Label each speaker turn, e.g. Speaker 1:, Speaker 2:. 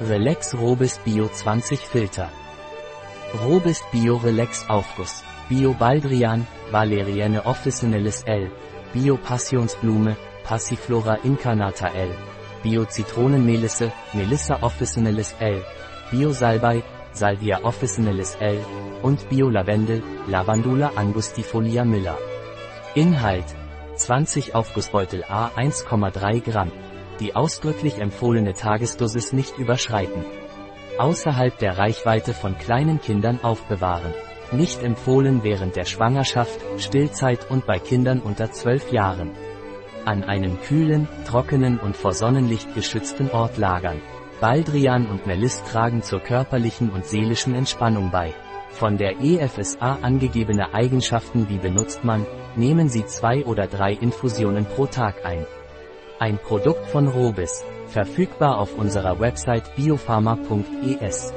Speaker 1: Relax Robist Bio 20 Filter. Robist Bio Relax Aufguss. Bio Baldrian, Valeriane officinalis L. Bio Passionsblume, Passiflora incarnata L. Bio Zitronenmelisse, Melissa officinalis L. Bio Salbei, Salvia officinalis L. und Bio Lavendel, Lavandula angustifolia miller. Inhalt 20 Aufgussbeutel A 1,3 Gramm. Die ausdrücklich empfohlene Tagesdosis nicht überschreiten. Außerhalb der Reichweite von kleinen Kindern aufbewahren. Nicht empfohlen während der Schwangerschaft, Stillzeit und bei Kindern unter 12 Jahren. An einem kühlen, trockenen und vor Sonnenlicht geschützten Ort lagern. Baldrian und Meliss tragen zur körperlichen und seelischen Entspannung bei. Von der EFSA angegebene Eigenschaften wie benutzt man, nehmen Sie zwei oder drei Infusionen pro Tag ein. Ein Produkt von Robis, verfügbar auf unserer Website biopharma.es.